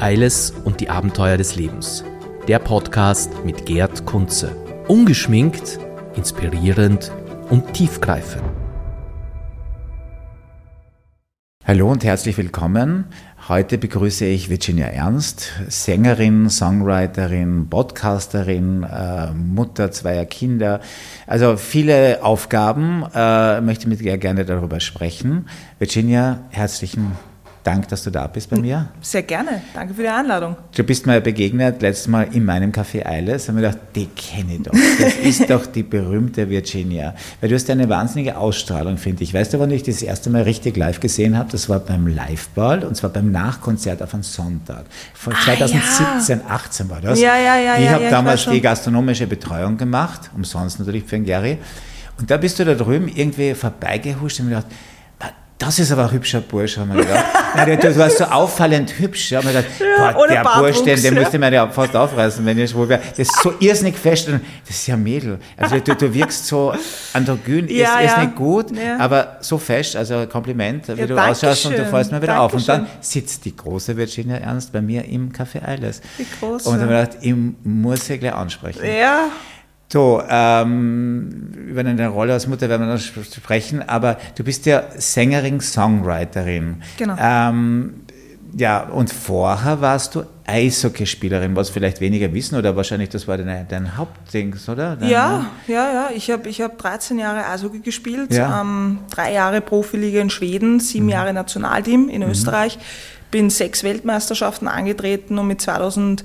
Eiles und die Abenteuer des Lebens. Der Podcast mit Gerd Kunze. Ungeschminkt, inspirierend und tiefgreifend. Hallo und herzlich willkommen. Heute begrüße ich Virginia Ernst, Sängerin, Songwriterin, Podcasterin, äh, Mutter zweier Kinder. Also viele Aufgaben. Äh, möchte mit dir gerne darüber sprechen. Virginia, herzlichen Dank, dass du da bist bei mir. Sehr gerne. Danke für die Einladung. Du bist mir begegnet letztes Mal in meinem Café Eiles. Da haben wir gedacht, die kenne ich doch. Das ist doch die berühmte Virginia. Weil du hast eine wahnsinnige Ausstrahlung, finde ich. Weißt du, wann ich das erste Mal richtig live gesehen habe? Das war beim Liveball und zwar beim Nachkonzert auf einem Sonntag. Von ah, 2017, ja. 18 war das. Ja, ja, ja. Ich ja, habe ja, damals die gastronomische Betreuung gemacht, umsonst natürlich für den Gary. Und da bist du da drüben irgendwie vorbeigehuscht und mir gedacht, das ist aber ein hübscher Bursche, haben wir gedacht. Du, warst so auffallend hübsch. Haben wir gedacht, ja, boah, der Bursch, den, den ja. müsste man ja fast aufreißen, wenn ich schwul wäre. Das ist so irrsinnig fest. Und das ist ja Mädel. Also du, du wirkst so androgyn, ja, ist, ist nicht gut, aber so fest. Also Kompliment, wie du ausschaust und du fällst mir wieder Dankeschön. auf. Und dann sitzt die große Virginia Ernst bei mir im Café Eiles. Die große. Und dann habe ich gedacht, ich muss sie gleich ansprechen. Ja. So, ähm, über deine Rolle als Mutter werden wir noch sprechen, aber du bist ja Sängerin, Songwriterin. Genau. Ähm, ja, und vorher warst du Eishockeyspielerin, was vielleicht weniger wissen oder wahrscheinlich das war dein, dein Hauptding, oder? Dein, ja, ja, ja. Ich habe ich hab 13 Jahre Eishockey gespielt, ja. ähm, drei Jahre Profiliga in Schweden, sieben mhm. Jahre Nationalteam in mhm. Österreich, bin sechs Weltmeisterschaften angetreten und mit 2000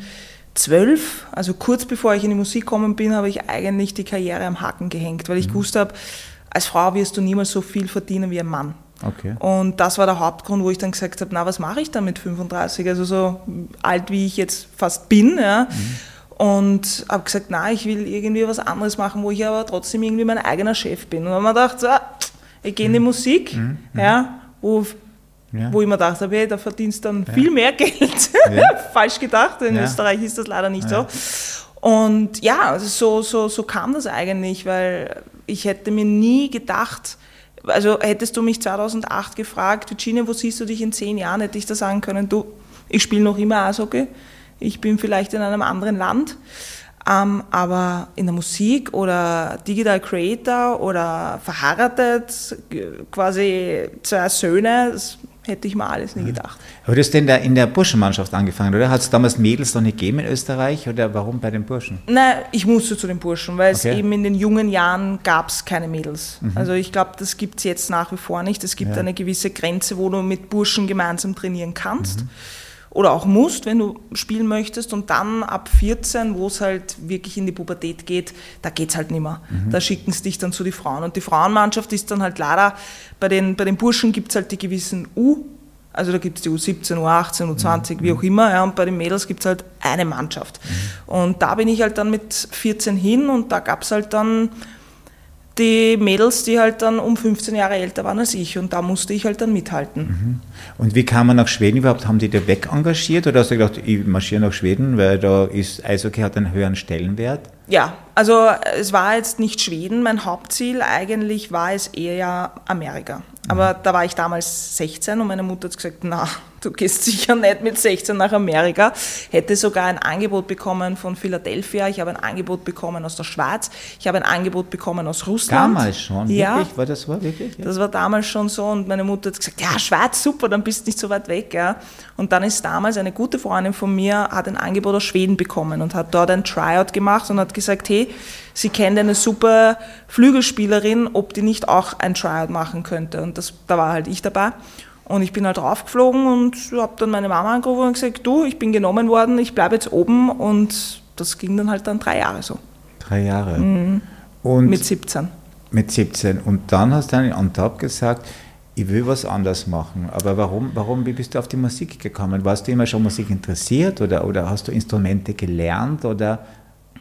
zwölf, also kurz bevor ich in die Musik gekommen bin, habe ich eigentlich die Karriere am Haken gehängt, weil ich mhm. gewusst habe, als Frau wirst du niemals so viel verdienen wie ein Mann. Okay. Und das war der Hauptgrund, wo ich dann gesagt habe, na, was mache ich dann mit 35? Also so alt, wie ich jetzt fast bin. Ja. Mhm. Und habe gesagt, na, ich will irgendwie was anderes machen, wo ich aber trotzdem irgendwie mein eigener Chef bin. Und dann habe ich gedacht, so, ich gehe in die mhm. Musik, mhm. ja, wo ja. Wo ich mir gedacht habe, hey, da verdienst du dann ja. viel mehr Geld. Falsch gedacht, in Österreich ist das leider nicht so. Und ja, also so, so, so kam das eigentlich, weil ich hätte mir nie gedacht, also hättest du mich 2008 gefragt, Virginia, wo siehst du dich in zehn Jahren, hätte ich da sagen können, du, ich spiele noch immer Eishockey, ich bin vielleicht in einem anderen Land, ähm, aber in der Musik oder Digital Creator oder verheiratet, quasi zwei Söhne, das hätte ich mal alles nie gedacht. Aber du hast denn da in der Burschenmannschaft angefangen, oder? Hat es damals Mädels noch nicht gegeben in Österreich oder warum bei den Burschen? Nein, ich musste zu den Burschen, weil okay. es eben in den jungen Jahren gab es keine Mädels. Mhm. Also ich glaube, das gibt es jetzt nach wie vor nicht. Es gibt ja. eine gewisse Grenze, wo du mit Burschen gemeinsam trainieren kannst. Mhm oder auch musst, wenn du spielen möchtest. Und dann ab 14, wo es halt wirklich in die Pubertät geht, da geht es halt nicht mehr. Mhm. Da schicken sie dich dann zu den Frauen. Und die Frauenmannschaft ist dann halt leider, bei den, bei den Burschen gibt es halt die gewissen U, also da gibt es die U17, U18, U20, mhm. wie auch immer. Ja, und bei den Mädels gibt es halt eine Mannschaft. Mhm. Und da bin ich halt dann mit 14 hin und da gab es halt dann die Mädels, die halt dann um 15 Jahre älter waren als ich und da musste ich halt dann mithalten. Mhm. Und wie kam man nach Schweden überhaupt? Haben die da weg engagiert oder hast du gedacht, ich marschiere nach Schweden, weil da ist Eishockey hat einen höheren Stellenwert? Ja, also es war jetzt nicht Schweden, mein Hauptziel eigentlich war es eher Amerika. Aber mhm. da war ich damals 16 und meine Mutter hat gesagt, na, du gehst sicher nicht mit 16 nach Amerika. Hätte sogar ein Angebot bekommen von Philadelphia, ich habe ein Angebot bekommen aus der Schweiz, ich habe ein Angebot bekommen aus Russland. Damals schon, ja, wirklich? War das war wirklich? Ja. Das war damals schon so und meine Mutter hat gesagt, ja, Schweiz, super, dann bist du nicht so weit weg. Ja. Und dann ist damals eine gute Freundin von mir, hat ein Angebot aus Schweden bekommen und hat dort ein Tryout gemacht und hat gesagt, hey, sie kennt eine super Flügelspielerin, ob die nicht auch ein Tryout machen könnte. Und das, da war halt ich dabei. Und ich bin halt raufgeflogen und habe dann meine Mama angerufen und gesagt, du, ich bin genommen worden, ich bleibe jetzt oben. Und das ging dann halt dann drei Jahre so. Drei Jahre? Mhm. Und mit 17. Mit 17. Und dann hast du dann on top gesagt, ich will was anders machen. Aber warum, warum, wie bist du auf die Musik gekommen? Warst du immer schon Musik interessiert oder, oder hast du Instrumente gelernt oder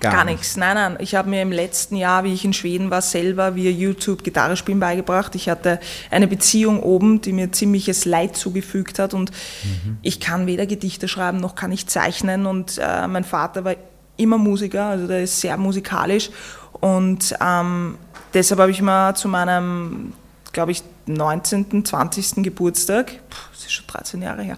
Gar, Gar nichts. Nein, nein. Ich habe mir im letzten Jahr, wie ich in Schweden war, selber via YouTube Gitarre spielen beigebracht. Ich hatte eine Beziehung oben, die mir ziemliches Leid zugefügt hat und mhm. ich kann weder Gedichte schreiben noch kann ich zeichnen und äh, mein Vater war immer Musiker, also der ist sehr musikalisch und ähm, deshalb habe ich mir zu meinem glaube ich, 19., 20. Geburtstag, das ist schon 13 Jahre her,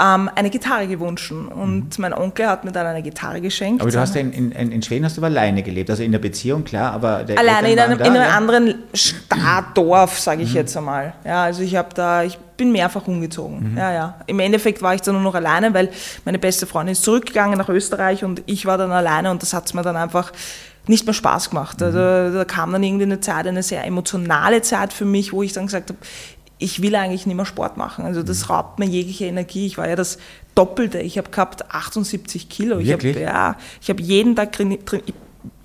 ähm, eine Gitarre gewünscht. Und mhm. mein Onkel hat mir dann eine Gitarre geschenkt. Aber du hast ja in, in, in Schweden hast du aber alleine gelebt, also in der Beziehung, klar, aber... alleine in einem, da, in einem ja? anderen Stadt, Dorf, sage ich mhm. jetzt einmal. Ja, also ich habe da, ich bin mehrfach umgezogen. Mhm. Ja, ja. Im Endeffekt war ich dann nur noch alleine, weil meine beste Freundin ist zurückgegangen nach Österreich und ich war dann alleine und das hat es mir dann einfach nicht mehr Spaß gemacht. Also da kam dann irgendwie eine Zeit, eine sehr emotionale Zeit für mich, wo ich dann gesagt habe, ich will eigentlich nicht mehr Sport machen. Also das mhm. raubt mir jegliche Energie. Ich war ja das Doppelte. Ich habe gehabt 78 Kilo. Wirklich? Ich habe ja, ich hab jeden Tag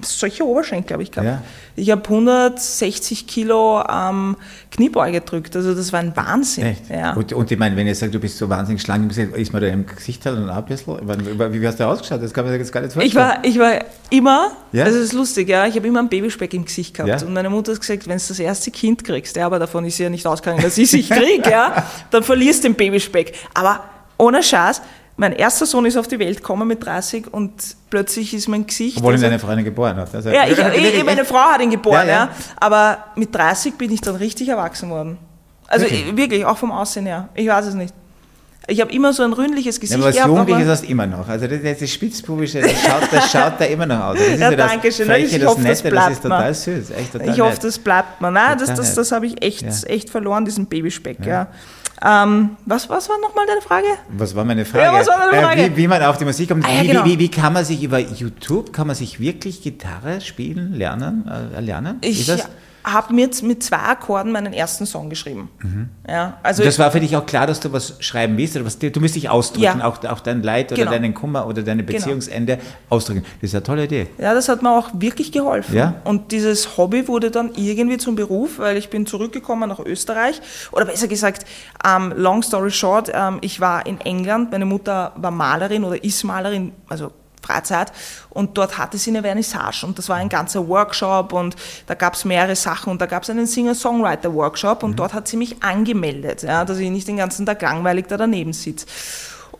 solche Oberschenkel habe ich gehabt. Ja. Ich habe 160 Kilo ähm, Kniebeuge gedrückt, also das war ein Wahnsinn. Echt? Ja. Und, und ich meine, wenn ihr sagt, du bist so wahnsinnig schlank, ist man da im Gesicht halt und ein bisschen, wie hast du ausgeschaut? Das kann man sich jetzt gar nicht vorstellen. Ich war, ich war immer, ja? also das ist lustig, ja, ich habe immer einen Babyspeck im Gesicht gehabt ja? und meine Mutter hat gesagt, wenn du das erste Kind kriegst, ja, aber davon ist sie ja nicht ausgegangen, dass ich es kriege, ja, dann verlierst du den Babyspeck. Aber ohne Scheiß, mein erster Sohn ist auf die Welt gekommen mit 30 und plötzlich ist mein Gesicht. Obwohl ihn deine Freundin geboren hat. Also ja, ich, ich, meine Frau hat ihn geboren, ja, ja. ja, Aber mit 30 bin ich dann richtig erwachsen worden. Also wirklich, wirklich auch vom Aussehen her. Ich weiß es nicht. Ich habe immer so ein ründliches Gesicht ja, aber was Jugendliches hast immer noch. Also das, das ist Spitzbubische, das schaut, das schaut da immer noch aus. Das ist ja, ja das danke schön. Freche, ich das hoffe, Nette, das bleibt das ist total süß. Echt total ich hoffe, das bleibt mir. Nein, das, das, das habe ich echt, ja. echt verloren, diesen Babyspeck. Ja. Ähm, was, was war nochmal deine Frage? Was war meine Frage? Ja, was war deine äh, Frage? Äh, wie, wie, man auf die Musik kommt. Ah, ja, genau. wie, wie, wie, kann man sich über YouTube, kann man sich wirklich Gitarre spielen, lernen, äh, lernen? Ich, habe mir jetzt mit zwei Akkorden meinen ersten Song geschrieben. Mhm. Ja, also und das war für dich auch klar, dass du was schreiben willst oder was du musst dich ausdrücken, ja. auch, auch dein Leid oder genau. deinen Kummer oder deine genau. Beziehungsende genau. ausdrücken. Das ist eine tolle Idee. Ja, das hat mir auch wirklich geholfen. Ja? Und dieses Hobby wurde dann irgendwie zum Beruf, weil ich bin zurückgekommen nach Österreich oder besser gesagt, um, ähm, long story short, um, ähm, ich war in England, meine Mutter war Malerin oder ist Malerin, also Freizeit und dort hatte sie eine Vernissage und das war ein ganzer Workshop und da gab es mehrere Sachen und da gab es einen Singer-Songwriter-Workshop und mhm. dort hat sie mich angemeldet, ja, dass ich nicht den ganzen Tag langweilig da daneben sitze.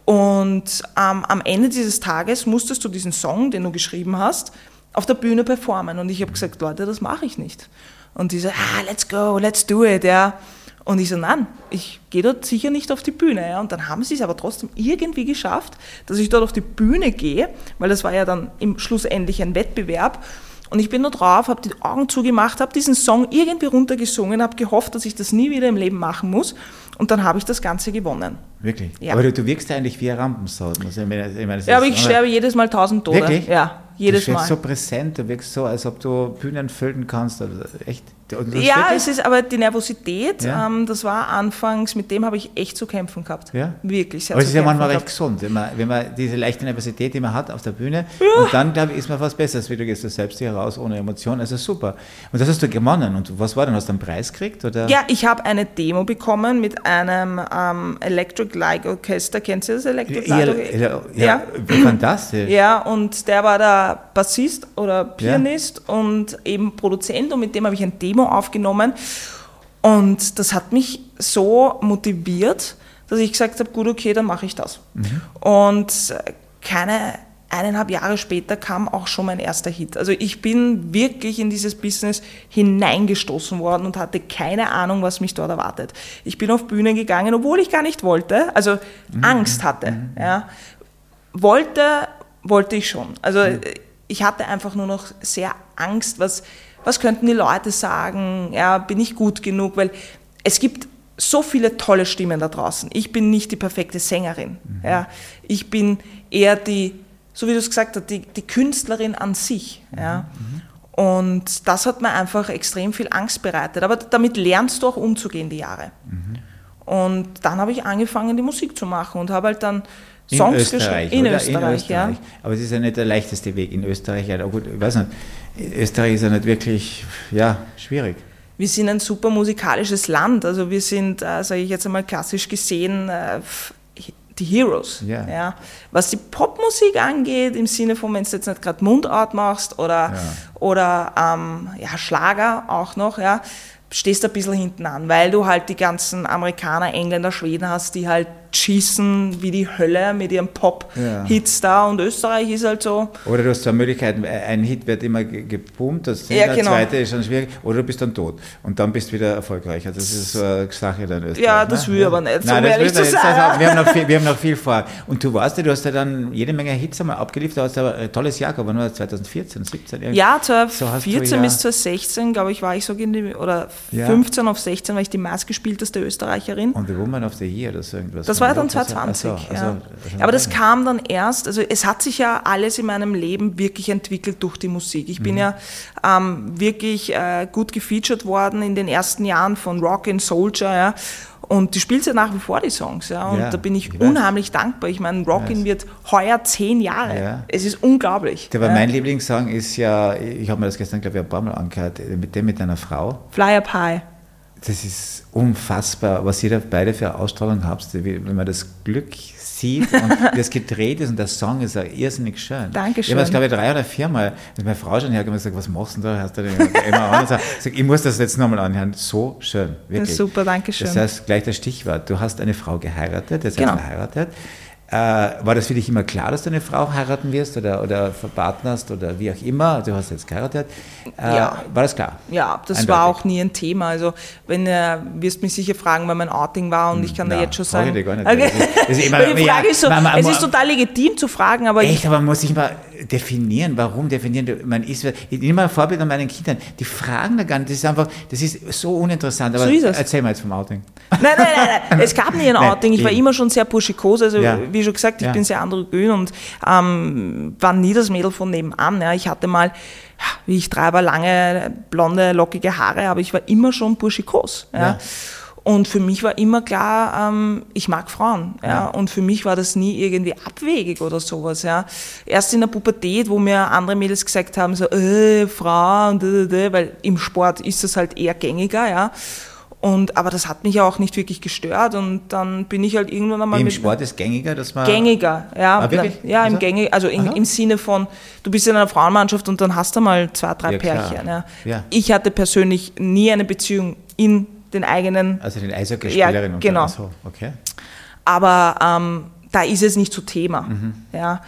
Und ähm, am Ende dieses Tages musstest du diesen Song, den du geschrieben hast, auf der Bühne performen und ich habe gesagt, Leute, das mache ich nicht. Und diese, ah, let's go, let's do it, ja. Und ich so, nein, ich gehe dort sicher nicht auf die Bühne. Ja. Und dann haben sie es aber trotzdem irgendwie geschafft, dass ich dort auf die Bühne gehe, weil das war ja dann im schlussendlich ein Wettbewerb. Und ich bin nur drauf, habe die Augen zugemacht, habe diesen Song irgendwie runtergesungen, habe gehofft, dass ich das nie wieder im Leben machen muss. Und dann habe ich das Ganze gewonnen. Wirklich? Ja. Aber du, du wirkst eigentlich wie ein Rampensau. Ich meine, ich meine, ja, aber ich sterbe jedes Mal tausend Tode. Wirklich? Ja, jedes du Mal. so präsent, du wirkst so, als ob du Bühnen füllen kannst. Also echt. Ja, es ist aber die Nervosität, ja. ähm, das war anfangs, mit dem habe ich echt zu kämpfen gehabt. Ja. Wirklich sehr Aber es ist ja manchmal recht gesund, wenn man, wenn man diese leichte Nervosität, die man hat auf der Bühne, ja. und dann, glaube ich, ist man was Besseres, wie du gehst du selbst hier raus ohne Emotion. Also super. Und das hast du gewonnen. Und was war denn? Hast du einen Preis gekriegt? Oder? Ja, ich habe eine Demo bekommen mit einem ähm, Electric Light Orchester. Kennst du das Electric Light Orchester? Ja, ja, ja. fantastisch. Ja, und der war der Bassist oder Pianist und eben Produzent und mit dem habe ich ein Demo Demo aufgenommen. Und das hat mich so motiviert, dass ich gesagt habe, gut, okay, dann mache ich das. Mhm. Und keine eineinhalb Jahre später kam auch schon mein erster Hit. Also ich bin wirklich in dieses Business hineingestoßen worden und hatte keine Ahnung, was mich dort erwartet. Ich bin auf Bühnen gegangen, obwohl ich gar nicht wollte, also mhm. Angst hatte. Mhm. Ja. Wollte, wollte ich schon. Also mhm. ich hatte einfach nur noch sehr Angst, was was könnten die Leute sagen, ja, bin ich gut genug, weil es gibt so viele tolle Stimmen da draußen. Ich bin nicht die perfekte Sängerin. Mhm. Ja. Ich bin eher die, so wie du es gesagt hast, die, die Künstlerin an sich. Mhm. Ja. Mhm. Und das hat mir einfach extrem viel Angst bereitet. Aber damit lernst du auch umzugehen, die Jahre. Mhm. Und dann habe ich angefangen, die Musik zu machen und habe halt dann Songs geschrieben. In, in Österreich, ja. Aber es ist ja nicht der leichteste Weg in Österreich. Ja, gut, ich weiß nicht, Österreich ist ja nicht wirklich ja, schwierig. Wir sind ein super musikalisches Land. Also wir sind, äh, sage ich jetzt einmal klassisch gesehen, äh, die Heroes. Yeah. Ja. Was die Popmusik angeht, im Sinne von, wenn du jetzt nicht gerade Mundart machst oder, ja. oder ähm, ja, Schlager auch noch, ja, stehst du ein bisschen hinten an, weil du halt die ganzen Amerikaner, Engländer, Schweden hast, die halt schießen wie die Hölle mit ihren Pop-Hits da und Österreich ist halt so. Oder du hast zwei Möglichkeiten, ein Hit wird immer geboomt, das Ja, der genau. zweite ist dann schwierig, oder du bist dann tot und dann bist du wieder erfolgreich. Also das ist so eine Sache dann Österreich. Ja, das ne? will aber nicht, so Nein, das ehrlich zu sein. Also, wir, haben noch viel, wir haben noch viel vor. Und du warst ja, du hast ja dann jede Menge Hits einmal abgeliefert, du hast aber ein tolles Jahr gehabt, aber nur 2014, 17 irgendwie. Ja, So hast du 2014 ja- bis 2016, glaube ich, war ich so in die, oder Ja. 15 auf 16 war ich die meistgespielteste Österreicherin. Und The Woman of the Year oder so irgendwas. Das war dann Also, 2020. also, ja. also, Aber das kam dann erst, also es hat sich ja alles in meinem Leben wirklich entwickelt durch die Musik. Ich Mhm. bin ja ähm, wirklich äh, gut gefeatured worden in den ersten Jahren von Rock and Soldier, ja. Und die spielt ja nach wie vor die Songs, ja. Und Ja, da bin ich, ich weiß. unheimlich dankbar. Ich meine, Rockin weiß. wird heuer zehn Jahre. Ja. Es ist unglaublich. Aber ja. mein Lieblingssong ist ja, ich habe mir das gestern, glaube ich, ein paar Mal angehört, mit dem mit deiner Frau. Fly Up High. Das ist unfassbar, was ihr da beide für Ausstrahlung habt, wenn man das Glück sieht und wie es gedreht ist und der Song ist ja irrsinnig schön. Dankeschön. Ich habe das, glaube ich, drei oder viermal mit meiner Frau schon hergekommen und gesagt, was machst du denn da? Hast du immer an? Sag, ich muss das jetzt nochmal anhören. So schön, wirklich. super, danke schön. Das heißt, gleich das Stichwort, du hast eine Frau geheiratet, jetzt Genau. verheiratet. Äh, war das für dich immer klar, dass du eine Frau heiraten wirst oder, oder verpartnerst oder wie auch immer? Du hast jetzt geheiratet. Äh, Ja. War das klar? Ja, das Eindeutig. war auch nie ein Thema. Also, wenn äh, wirst mich sicher fragen, wann mein Outing war und ich kann da na, jetzt schon sagen. ich dich gar nicht. Okay. Das ist- das ist immer- Weil die ja, Frage ist so, man- man- es ist total legitim zu fragen, aber Echt, ich, aber man muss sich mal definieren, warum definieren. Man ist, ich nehme mal ein Vorbild an meinen Kindern, die fragen da gar nicht, das ist einfach, das ist so uninteressant. Aber So ist es. erzähl mal jetzt vom Outing. nein, nein, nein, nein, es gab nie ein Outing. Ich war immer schon sehr burschikos. Also, Ja. wie schon gesagt, ich Ja. bin sehr androgyn und ähm, war nie das Mädel von nebenan. Ja. Ich hatte mal, wie ich treibe, lange, blonde, lockige Haare, aber ich war immer schon burschikos. Ja. Ja. Und für mich war immer klar, ähm, ich mag Frauen. Ja? Ja. Und für mich war das nie irgendwie abwegig oder sowas. Ja? Erst in der Pubertät, wo mir andere Mädels gesagt haben, so, äh, Frau und da, da, da, weil im Sport ist das halt eher gängiger. Ja? Und, aber das hat mich ja auch nicht wirklich gestört und dann bin ich halt irgendwann einmal Im mit Sport ist gängiger, dass man. gängiger, ja, Ah, wirklich? ja, im Also? gängig, also in, im Sinne von, du bist in einer Frauenmannschaft und dann hast du mal zwei, drei Ja. Pärchen. Ja. Ja. Ich hatte persönlich nie eine Beziehung in den eigenen Also den Eishockeyspielerin Ja, und genau. Ach so, okay. aber ähm, da ist es nicht so Thema. Mhm. Ja.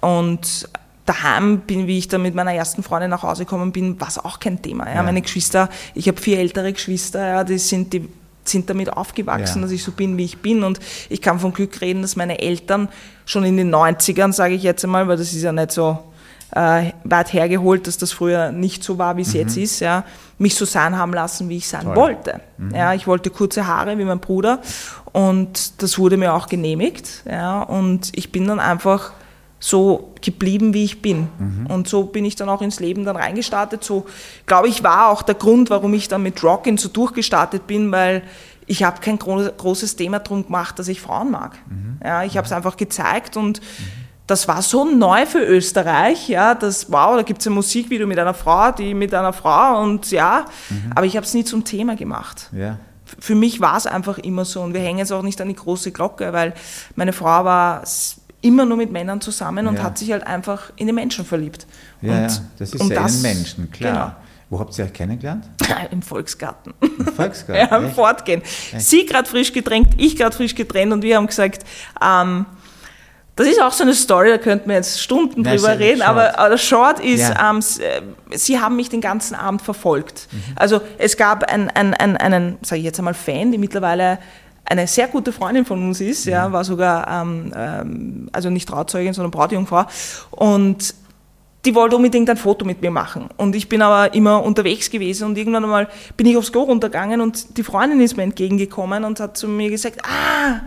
Und daheim bin, wie ich dann mit meiner ersten Freundin nach Hause gekommen bin, war es auch kein Thema. Ja. Ja. Meine Geschwister, ich habe vier ältere Geschwister, ja, die sind die sind damit aufgewachsen, Ja. dass ich so bin, wie ich bin. Und ich kann von Glück reden, dass meine Eltern schon in den 90ern, sage ich jetzt einmal, weil das ist ja nicht so äh, weit hergeholt, dass das früher nicht so war, wie es jetzt ist, ja, mich so sein haben lassen, wie ich sein Toll. wollte. Ja, ich wollte kurze Haare wie mein Bruder und das wurde mir auch genehmigt. Ja, und ich bin dann einfach so geblieben, wie ich bin. Und so bin ich dann auch ins Leben dann reingestartet. So, glaube ich, war auch der Grund, warum ich dann mit Rockin' so durchgestartet bin, weil ich habe kein gro großes Thema drum gemacht, dass ich Frauen mag. Ja, ich habe es einfach gezeigt und das war so neu für Österreich, ja, das, wow, da gibt es ein Musikvideo mit einer Frau, die mit einer Frau und ja, aber ich habe es nie zum Thema gemacht. Ja. Für mich war es einfach immer so und wir hängen es auch nicht an die große Glocke, weil meine Frau war immer nur mit Männern zusammen und Ja. hat sich halt einfach in den Menschen verliebt. Ja, und, ja, das ist ja einen Menschen, klar. Genau. Wo habt ihr euch kennengelernt? Im Volksgarten. Im Volksgarten. Ja, im echt? Fortgehen. Sie gerade frisch getrennt, ich gerade frisch getrennt und wir haben gesagt, ähm, das ist auch so eine Story, da könnten wir jetzt Stunden Nein, drüber reden, short. aber, aber Short ist, Ja. ähm, äh, sie haben mich den ganzen Abend verfolgt. Mhm. Also es gab ein, ein, ein, einen, sage ich jetzt einmal, Fan, die mittlerweile eine sehr gute Freundin von uns ist, Mhm. ja, war sogar, ähm, ähm, also nicht Trauzeugin, sondern Brautjungfrau und die wollte unbedingt ein Foto mit mir machen. Und ich bin aber immer unterwegs gewesen und irgendwann einmal bin ich aufs Klo runtergegangen und die Freundin ist mir entgegengekommen und hat zu mir gesagt, ah,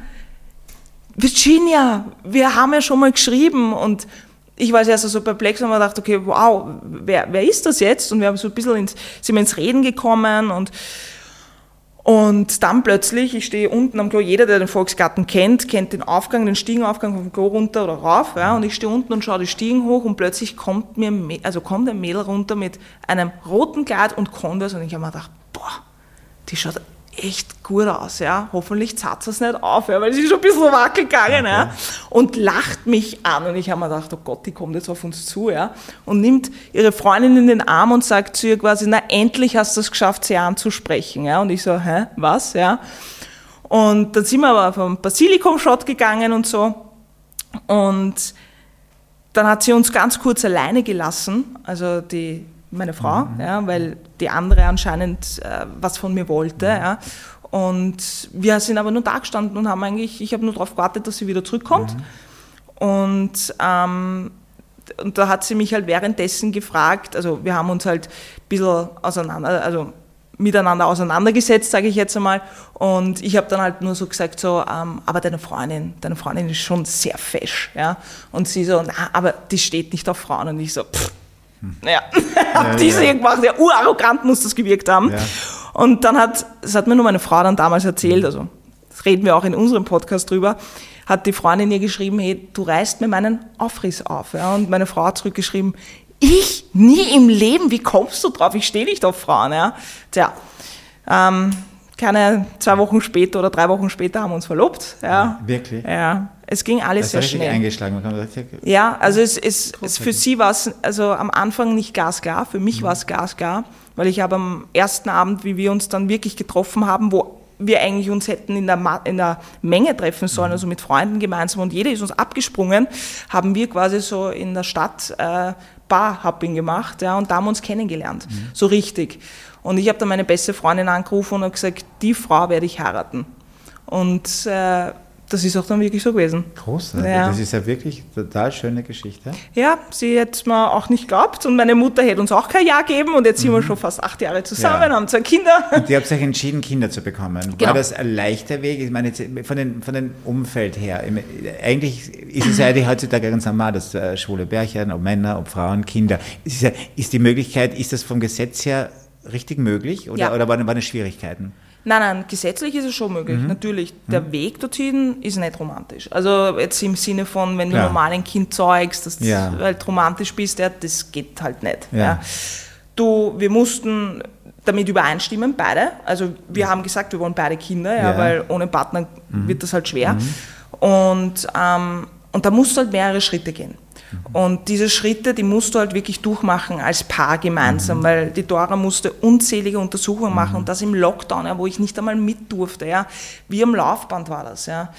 Virginia, wir haben ja schon mal geschrieben und ich war erst so perplex und habe gedacht, okay, wow, wer, wer ist das jetzt? Und wir haben so ein bisschen ins, sind ins Reden gekommen und und dann plötzlich, ich stehe unten am Klo, jeder, der den Volksgarten kennt, kennt den Aufgang, den Stiegenaufgang vom Klo runter oder rauf, ja, und ich stehe unten und schaue die Stiegen hoch und plötzlich kommt mir, also kommt ein Mädel runter mit einem roten Kleid und Converse und ich habe mir gedacht, boah, die schaut echt gut aus, ja, hoffentlich zahlt es nicht auf, ja, weil sie ist schon ein bisschen wackel gegangen, ja, und lacht mich an und ich habe mir gedacht, oh Gott, die kommt jetzt auf uns zu, ja, und nimmt ihre Freundin in den Arm und sagt zu ihr quasi, na, endlich hast du es geschafft, sie anzusprechen, ja, und ich so, hä, was, ja, Und dann sind wir aber auf einen Basilikum-Shot gegangen und so. Und dann hat sie uns ganz kurz alleine gelassen, also die, meine Frau, mhm. ja, weil die andere anscheinend äh, was von mir wollte. Mhm. Ja. Und wir sind aber nur da gestanden und haben eigentlich, ich habe nur darauf gewartet, dass sie wieder zurückkommt. Mhm. Und, ähm, und da hat sie mich halt währenddessen gefragt, also wir haben uns halt ein bisschen auseinander, also miteinander auseinandergesetzt, sage ich jetzt einmal. Und ich habe dann halt nur so gesagt, so, ähm, aber deine Freundin, deine Freundin ist schon sehr fesch. Ja? Und sie so, na, aber die steht nicht auf Frauen. Und ich so, pff, hm. ja, hab die ja. gemacht, ja, urarrogant muss das gewirkt haben. Ja. Und dann hat, das hat mir nur meine Frau dann damals erzählt, also das reden wir auch in unserem Podcast drüber, hat die Freundin ihr geschrieben, hey, du reißt mir meinen Aufriss auf. Ja? Und meine Frau hat zurückgeschrieben, ich? Nie im Leben? Wie kommst du drauf? Ich stehe nicht auf Frauen. Ja? Tja, ähm, keine zwei Wochen später oder drei Wochen später haben wir uns verlobt. Ja. wirklich? Ja. Es ging alles das sehr schnell. eingeschlagen. Ja, also es, es, es für sie war es also am Anfang nicht gasklar, für mich mhm. war es gasklar, weil ich habe am ersten Abend, wie wir uns dann wirklich getroffen haben, wo wir eigentlich uns hätten in der, in der Menge treffen sollen, mhm. also mit Freunden gemeinsam und jeder ist uns abgesprungen, haben wir quasi so in der Stadt äh, Bar-Hopping gemacht ja, und da haben wir uns kennengelernt, mhm. so richtig. Und ich habe dann meine beste Freundin angerufen und gesagt, die Frau werde ich heiraten. Und äh, das ist auch dann wirklich so gewesen. Großartig. Ja. Das ist ja wirklich eine total schöne Geschichte. Ja, sie hätte es mir auch nicht geglaubt und meine Mutter hätte uns auch kein Ja gegeben und jetzt mhm. sind wir mhm. schon fast acht Jahre zusammen, ja. haben zwei Kinder. Und ihr habt euch entschieden, Kinder zu bekommen. Genau. War das ein leichter Weg? Ich meine, von dem von den Umfeld her, eigentlich ist es ja heutzutage ganz normal, dass äh, schwule Bärchen, ob Männer, ob Frauen, Kinder. Ist, ja, ist die Möglichkeit, ist das vom Gesetz her richtig möglich oder, ja. oder waren, waren es Schwierigkeiten? Nein, nein, gesetzlich ist es schon möglich, mhm. natürlich. Der mhm. Weg dorthin ist nicht romantisch. Also jetzt im Sinne von, wenn du normal ein Kind zeugst, dass ja. du halt romantisch bist, ja, das geht halt nicht. Ja. ja. Du, wir mussten damit übereinstimmen, beide. Also wir haben gesagt, wir wollen beide Kinder, ja, weil ohne Partner mhm. wird das halt schwer. Mhm. Und, ähm, und da musst du halt mehrere Schritte gehen. Und diese Schritte, die musst du halt wirklich durchmachen als Paar gemeinsam, mhm. weil die Dora musste unzählige Untersuchungen machen mhm. und das im Lockdown, ja, wo ich nicht einmal mit durfte. Ja. Wie am Laufband war das. Ja.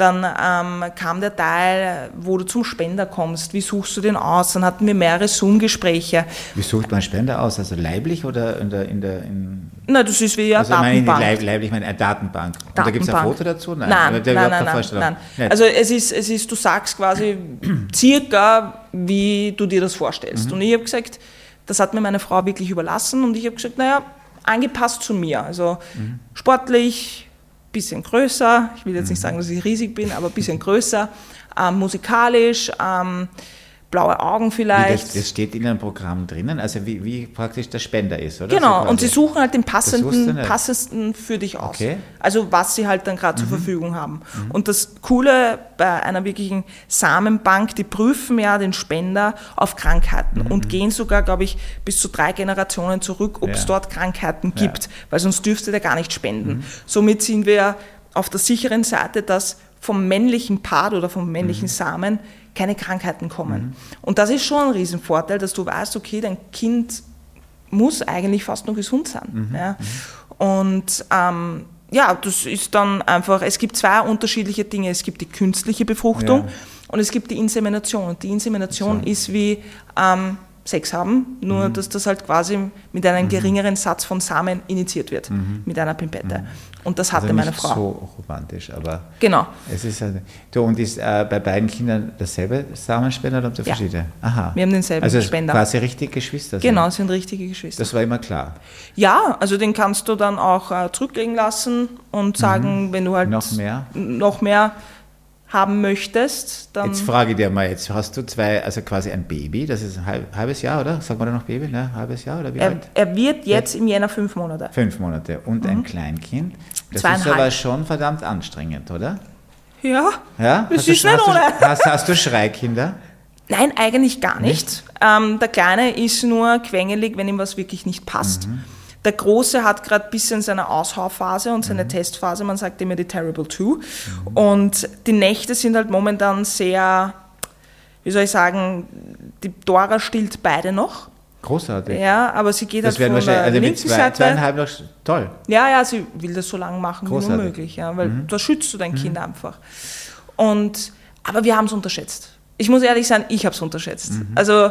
Dann ähm, kam der Teil, wo du zum Spender kommst. Wie suchst du den aus? Dann hatten wir mehrere Zoom-Gespräche. Wie sucht man Spender aus? Also leiblich oder in der. In der in Nein, das ist wie eine also Datenbank. Meine, leiblich, meine eine Datenbank. Datenbank. Und da gibt es ein Foto dazu? Nein, nein, nein, nein, nein, nein. Also es ist, es ist, du sagst quasi circa, wie du dir das vorstellst. Mhm. Und ich habe gesagt, das hat mir meine Frau wirklich überlassen und ich habe gesagt, naja, angepasst zu mir. Also mhm. sportlich, bisschen größer, ich will jetzt nicht mhm. sagen, dass ich riesig bin, aber ein bisschen größer, ähm, musikalisch, ähm, blaue Augen vielleicht. Das, das, steht in einem Programm drinnen, also wie, wie, praktisch der Spender ist, oder? Genau, so und sie suchen halt den passenden, passendsten für dich aus. Okay. Also was sie halt dann gerade mhm. zur Verfügung haben. Mhm. Und das Coole bei einer wirklichen Samenbank, die prüfen ja den Spender auf Krankheiten mhm. und gehen sogar, glaube ich, bis zu drei Generationen zurück, ob es ja. dort Krankheiten gibt, ja. weil sonst dürfte der gar nicht spenden. Mhm. Somit sind wir auf der sicheren Seite, dass vom männlichen Part oder vom männlichen mhm. Samen keine Krankheiten kommen. Mhm. Und das ist schon ein Riesenvorteil, dass du weißt, okay, dein Kind muss eigentlich fast nur gesund sein. Mhm. Ja. Und ähm, ja, das ist dann einfach, es gibt zwei unterschiedliche Dinge. Es gibt die künstliche Befruchtung ja. und es gibt die Insemination. Und die Insemination so. ist wie ähm, Sex haben, nur mhm. dass das halt quasi mit einem mhm. geringeren Satz von Samen initiiert wird, mhm. mit einer Pimpette. Und das hatte also meine Frau. so romantisch, aber genau. es ist halt, du, und ist äh, bei beiden Kindern dasselbe Samenspender oder habt ihr verschiedene? Ja. Aha. Wir haben denselben also Spender. quasi richtig Geschwister sind. Genau, sind richtige Geschwister. Das war immer klar. Ja, also den kannst du dann auch äh, zurücklegen lassen und sagen, mhm. wenn du halt noch mehr, noch mehr haben möchtest, dann. Jetzt frage ich dir mal, jetzt hast du zwei, also quasi ein Baby, das ist ein halbes Jahr, oder? Sagt man da noch Baby, ne? Halbes Jahr oder wie er, alt? Er wird jetzt im Jänner fünf Monate. Fünf Monate und mhm. ein Kleinkind. Das ist aber schon verdammt anstrengend, oder? Ja. Ja? Das hast ist du, nicht ohne. Hast, hast du Schreikinder? Nein, eigentlich gar nicht. nicht? Ähm, der Kleine ist nur quengelig, wenn ihm was wirklich nicht passt. Mhm. Der Große hat gerade ein bisschen seine Aushauphase und seine mhm. Testphase, man sagt immer die Terrible Two. Mhm. Und die Nächte sind halt momentan sehr, wie soll ich sagen, die Dora stillt beide noch. Großartig. Ja, aber sie geht das halt von der also linken zwei, Seite. zweieinhalb noch toll. Ja, ja, sie will das so lange machen wie Großartig. Mhm. nur möglich, ja, weil da schützt du dein Kind einfach. Und, aber wir haben es unterschätzt. Ich muss ehrlich sein, ich habe es unterschätzt. Mhm. Also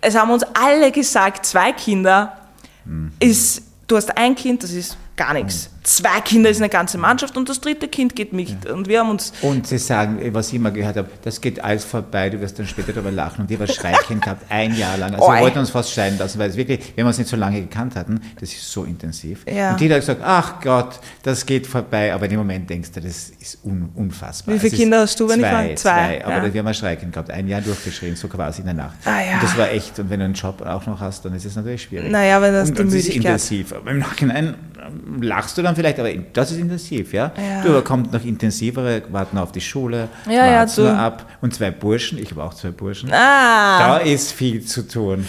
es haben uns alle gesagt, zwei Kinder Mhm. ist, du hast ein Kind, das ist gar nichts. Zwei Kinder ist eine ganze Mannschaft und das dritte Kind geht mit. Und wir haben uns Und sie sagen, was ich immer gehört habe, das geht alles vorbei, du wirst dann später darüber lachen. Und die war Schreikind gehabt, ein Jahr lang. Also wir Oi. wollten uns fast scheiden lassen, weil es wirklich, wenn wir uns nicht so lange gekannt hatten, das ist so intensiv. Ja. Und die hat gesagt, ach Gott, das geht vorbei. Aber in dem Moment denkst du, das ist un unfassbar. Wie viele Kinder hast du, wenn ich zwei, frage? Zwei, Zwei, aber ja. wir haben ein Schreikind gehabt, ein Jahr durchgeschrien, so quasi in der Nacht. Ah, ja. Und das war echt, und wenn du einen Job auch noch hast, dann ist es natürlich schwierig. Naja, wenn das und, die und es ist Müdigkeit- intensiv. Aber im Nachhinein lachst du dann vielleicht, aber das ist intensiv, ja? Ja. Du, kommt noch intensivere, warten auf die Schule, Ja, warten nur ab. Und zwei Burschen, ich habe auch zwei Burschen. Ah, Da ist viel zu tun.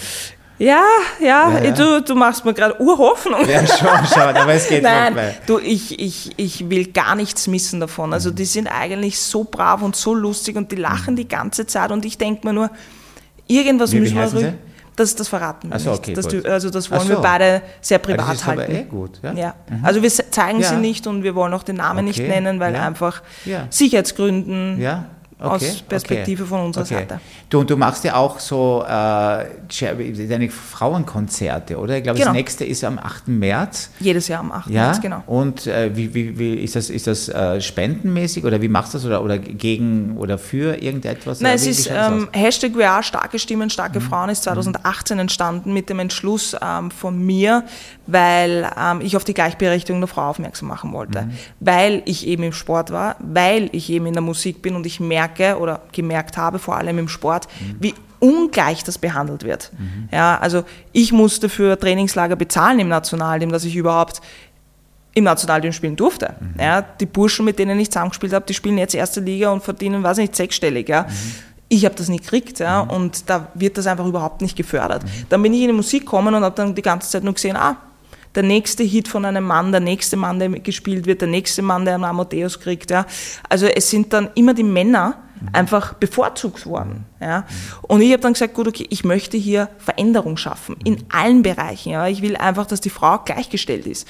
ja, ja, Ja. Du, du machst mir gerade Urhoffnung. Ja, schon, schon, aber es geht Nein, vorbei. du, ich, ich, ich will gar nichts missen davon. Also Mhm. die sind eigentlich so brav und so lustig und die lachen die ganze Zeit und ich denke mir nur, irgendwas Wie- wie müssen wir rü- sie? Das, das verraten wir so, nicht. okay, das, also das wollen wir so. beide sehr Ah, privat aber halten. eh gut, ja? Ja. Also wir zeigen Ja. sie nicht und wir wollen auch den Namen nicht Okay, nennen, weil ja. einfach. Sicherheitsgründen? Okay, aus Perspektive okay. von unserer okay. Seite. Du, und du machst ja auch so äh, deine Frauenkonzerte, oder? Ich glaube, Genau. das nächste ist am 8. März. Jedes Jahr am 8. Ja, März, genau. und äh, wie, wie, wie ist das, ist das äh, spendenmäßig oder wie machst du das oder, oder gegen oder für irgendetwas? Nein, es ist ähm? Hashtag We Are, starke Stimmen, Mhm. starke Frauen ist 2018 entstanden mit dem Entschluss ähm, von mir, weil ähm, ich auf die Gleichberechtigung der Frau aufmerksam machen wollte. Mhm. Weil ich eben im Sport war, weil ich eben in der Musik bin und ich merke oder gemerkt habe, vor allem im Sport, Mhm. wie ungleich das behandelt wird. Ja, also ich musste für Trainingslager bezahlen im Nationalteam, dass ich überhaupt im Nationalteam spielen durfte. Ja, die Burschen, mit denen ich zusammengespielt habe, die spielen jetzt erste Liga und verdienen, weiß nicht, sechsstellig. Ja. Ich habe das nie gekriegt ja, und da wird das einfach überhaupt nicht gefördert. Dann bin ich in die Musik gekommen und habe dann die ganze Zeit nur gesehen, ah, der nächste Hit von einem Mann, der nächste Mann, der gespielt wird, der nächste Mann, der einen Amadeus kriegt. Ja. Also es sind dann immer die Männer einfach bevorzugt worden. Ja. Und ich habe dann gesagt, gut, okay, ich möchte hier Veränderung schaffen in allen Bereichen. Ja. Ich will einfach, dass die Frau gleichgestellt ist.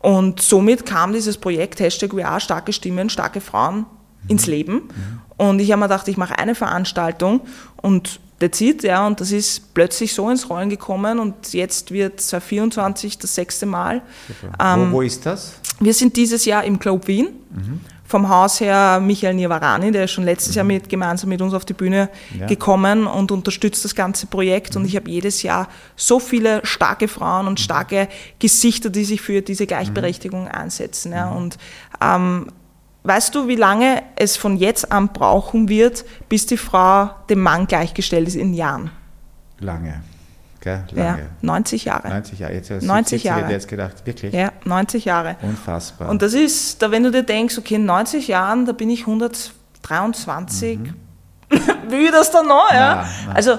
Und somit kam dieses Projekt Hashtag We Are, starke Stimmen, starke Frauen ins Leben. Und ich habe mir gedacht, ich mache eine Veranstaltung und that's it, ja, und das ist plötzlich so ins Rollen gekommen und jetzt wird 2024 das sechste Mal. Ähm, wo, wo ist das? wir sind dieses Jahr im Club Wien. Vom Haus her Michael Niavarani, der ist schon letztes Jahr mit, gemeinsam mit uns auf die Bühne Ja. gekommen und unterstützt das ganze Projekt. Und ich habe jedes Jahr so viele starke Frauen und starke Gesichter, die sich für diese Gleichberechtigung einsetzen. Ja. Und ähm, weißt du, wie lange es von jetzt an brauchen wird, bis die Frau dem Mann gleichgestellt ist in Jahren? Lange. Gell? Ja, Lange. 90 Jahre. 90 Jahre. Jetzt, 90 Jahre. Jahre. jetzt gedacht, wirklich? Ja, 90 Jahre. Unfassbar. Und das ist, da wenn du dir denkst, okay, in 90 Jahren, da bin ich 123, will ich das dann noch? Ja? Na, na. Also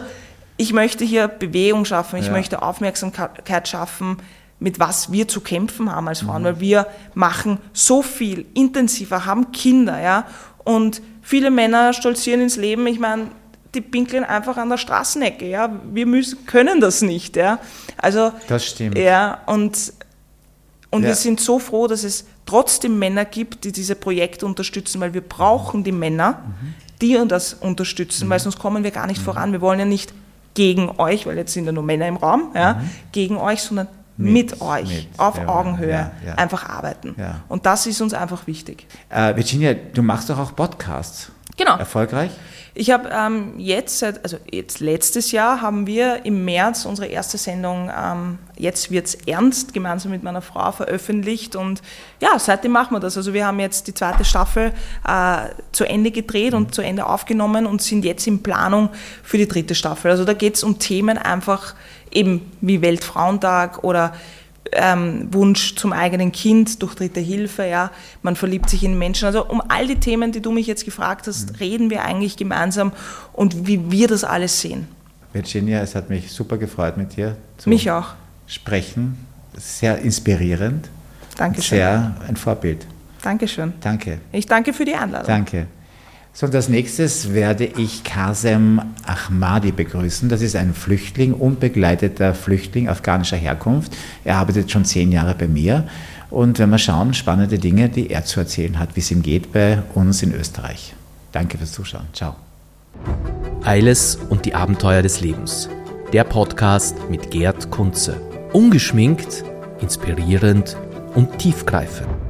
ich möchte hier Bewegung schaffen, ich Ja. möchte Aufmerksamkeit schaffen, mit was wir zu kämpfen haben als Mhm. Frauen, weil wir machen so viel intensiver, haben Kinder, ja, und viele Männer stolzieren ins Leben, ich meine, die pinkeln einfach an der Straßenecke, ja, wir müssen, können das nicht, ja, also Das stimmt. ja, und, und Ja. wir sind so froh, dass es trotzdem Männer gibt, die diese Projekte unterstützen, weil wir brauchen die Männer, die das unterstützen, weil sonst kommen wir gar nicht voran. Wir wollen ja nicht gegen euch, weil jetzt sind ja nur Männer im Raum, ja, gegen euch, sondern mit, Mit, euch mit, auf ja, Augenhöhe ja, ja. einfach arbeiten. Und das ist uns einfach wichtig. Äh, Virginia, du machst doch auch Podcasts. Genau. Erfolgreich? Ich habe ähm, jetzt, seit, also jetzt letztes Jahr, haben wir im März unsere erste Sendung ähm, Jetzt wird's ernst gemeinsam mit meiner Frau veröffentlicht und ja, seitdem machen wir das. Also wir haben jetzt die zweite Staffel äh, zu Ende gedreht und zu Ende aufgenommen und sind jetzt in Planung für die dritte Staffel. Also da geht es um Themen einfach eben wie Weltfrauentag oder ähm, Wunsch zum eigenen Kind durch dritte Hilfe, ja, man verliebt sich in Menschen. Also um all die Themen, die du mich jetzt gefragt hast, reden wir eigentlich gemeinsam und wie wir das alles sehen. Virginia, es hat mich super gefreut, mit dir zu Mich auch. sprechen. Sehr inspirierend. Dankeschön. Sehr ein Vorbild. Dankeschön. Danke. Ich danke für die Einladung. Danke. So, und als nächstes werde ich Kasem Ahmadi begrüßen. Das ist ein Flüchtling, unbegleiteter Flüchtling afghanischer Herkunft. Er arbeitet schon zehn Jahre bei mir. Und wenn wir schauen, spannende Dinge, die er zu erzählen hat, wie es ihm geht bei uns in Österreich. Danke fürs Zuschauen. Ciao. Eiles und die Abenteuer des Lebens. Der Podcast mit Gerd Kunze. Ungeschminkt, inspirierend und tiefgreifend.